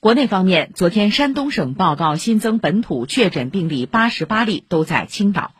国内方面昨天山东省报告新增本土确诊病例八十八例都在青岛。